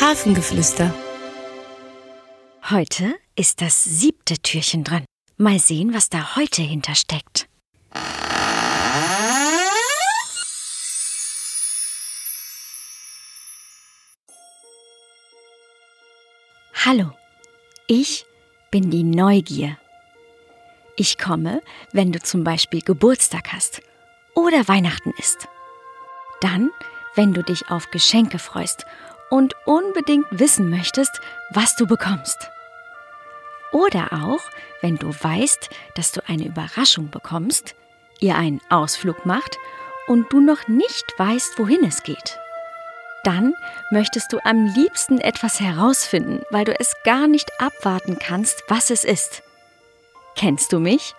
Hafengeflüster. Heute ist das siebte Türchen dran. Mal sehen, was da heute hintersteckt. Hallo, ich bin die Neugier. Ich komme, wenn du zum Beispiel Geburtstag hast oder Weihnachten ist. Dann, wenn du dich auf Geschenke freust und unbedingt wissen möchtest, was du bekommst. Oder auch, wenn du weißt, dass du eine Überraschung bekommst, ihr einen Ausflug macht und du noch nicht weißt, wohin es geht. Dann möchtest du am liebsten etwas herausfinden, weil du es gar nicht abwarten kannst, was es ist. Kennst du mich?